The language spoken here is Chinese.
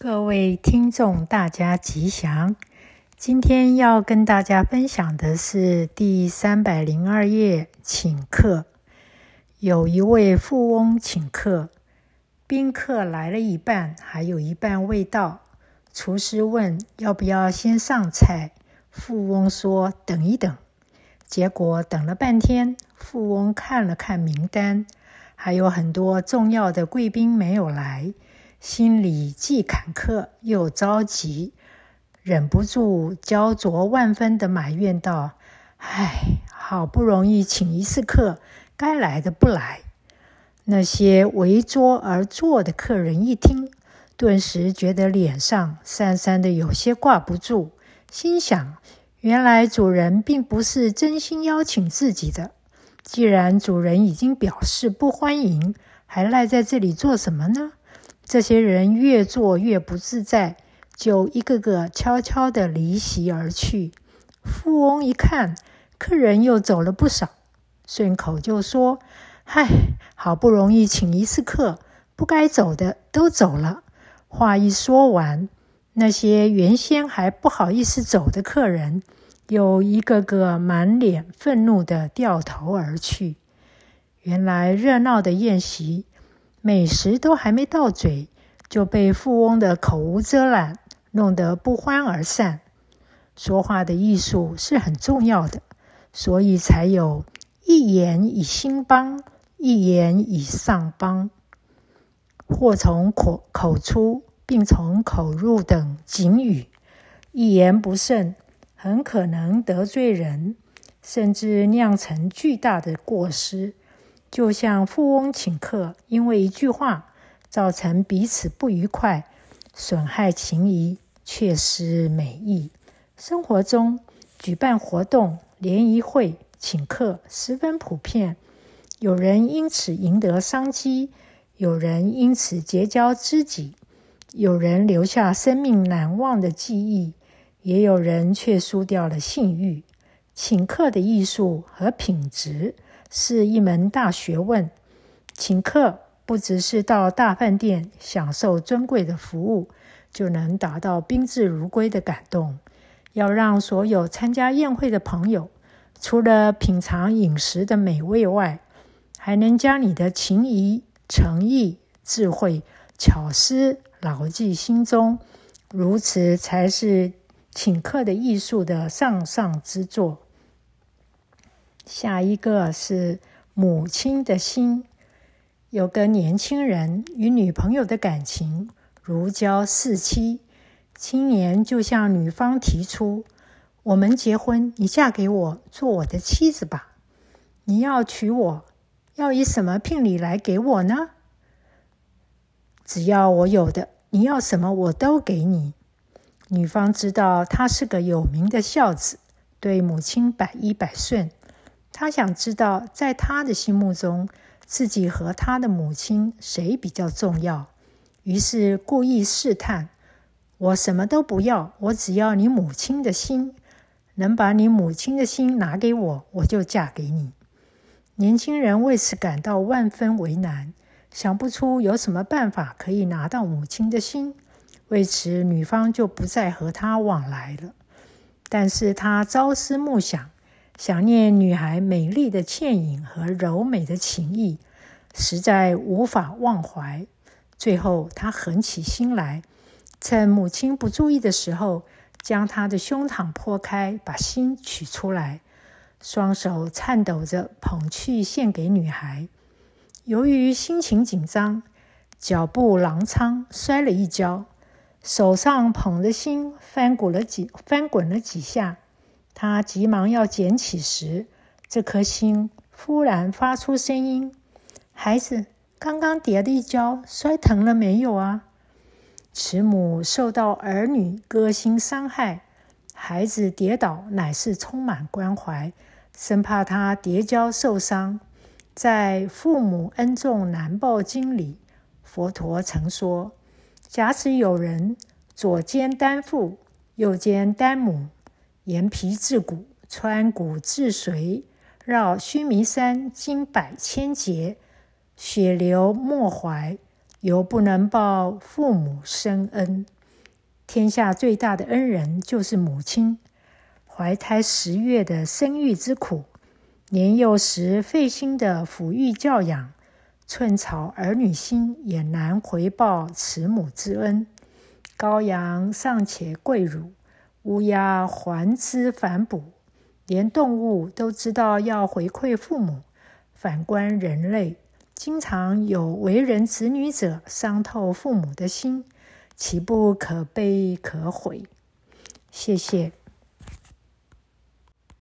各位听众，大家吉祥。今天要跟大家分享的是第三百零二页，请客。有一位富翁请客，宾客来了一半，还有一半未到。厨师问要不要先上菜，富翁说等一等。结果等了半天，富翁看了看名单，还有很多重要的贵宾没有来。心里既坎坷又着急，忍不住焦灼万分的埋怨道：“唉，好不容易请一次客，该来的不来。”那些围桌而坐的客人一听，顿时觉得脸上潸潸的，有些挂不住，心想：原来主人并不是真心邀请自己的。既然主人已经表示不欢迎，还赖在这里做什么呢？这些人越坐越不自在，就一个个悄悄地离席而去。富翁一看，客人又走了不少，顺口就说：“嗨，好不容易请一次客，不该走的都走了。”话一说完，那些原先还不好意思走的客人，又一个个满脸愤怒地掉头而去。原来热闹的宴席。美食都还没到嘴，就被富翁的口无遮拦弄得不欢而散。说话的艺术是很重要的，所以才有“一言以兴邦，一言以丧邦”。祸从口口出，病从口入等警语，一言不慎，很可能得罪人，甚至酿成巨大的过失。就像富翁请客，因为一句话造成彼此不愉快，损害情谊，却失美意。生活中举办活动、联谊会、请客十分普遍，有人因此赢得商机，有人因此结交知己，有人留下生命难忘的记忆，也有人却输掉了信誉。请客的艺术和品质。是一门大学问。请客不只是到大饭店享受尊贵的服务，就能达到宾至如归的感动。要让所有参加宴会的朋友，除了品尝饮食的美味外，还能将你的情谊、诚意、智慧、巧思牢记心中。如此才是请客的艺术的上上之作。下一个是母亲的心。有个年轻人与女朋友的感情如胶似漆，青年就向女方提出：“我们结婚，你嫁给我做我的妻子吧。你要娶我，要以什么聘礼来给我呢？只要我有的，你要什么我都给你。”女方知道他是个有名的孝子，对母亲百依百顺。他想知道，在他的心目中，自己和他的母亲谁比较重要？于是故意试探：“我什么都不要，我只要你母亲的心。能把你母亲的心拿给我，我就嫁给你。”年轻人为此感到万分为难，想不出有什么办法可以拿到母亲的心。为此，女方就不再和他往来了。但是他朝思暮想。想念女孩美丽的倩影和柔美的情意，实在无法忘怀。最后，他狠起心来，趁母亲不注意的时候，将她的胸膛剖开，把心取出来，双手颤抖着捧去献给女孩。由于心情紧张，脚步踉跄，摔了一跤，手上捧着心翻滚了几翻滚了几下。他急忙要捡起时，这颗心忽然发出声音：“孩子，刚刚跌了一跤，摔疼了没有啊？”慈母受到儿女割心伤害，孩子跌倒乃是充满关怀，生怕他跌跤受伤。在《父母恩重难报经》里，佛陀曾说：“假使有人左肩担父，右肩担母。”严皮治骨，穿骨治髓，绕须弥山经百千劫，血流没怀，犹不能报父母深恩。天下最大的恩人就是母亲。怀胎十月的生育之苦，年幼时费心的抚育教养，寸草儿女心也难回报慈母之恩。羔羊尚且跪乳，乌鸦还吃反哺，连动物都知道要回馈父母。反观人类，经常有为人子女者伤透父母的心，岂不可悲可悔？谢谢。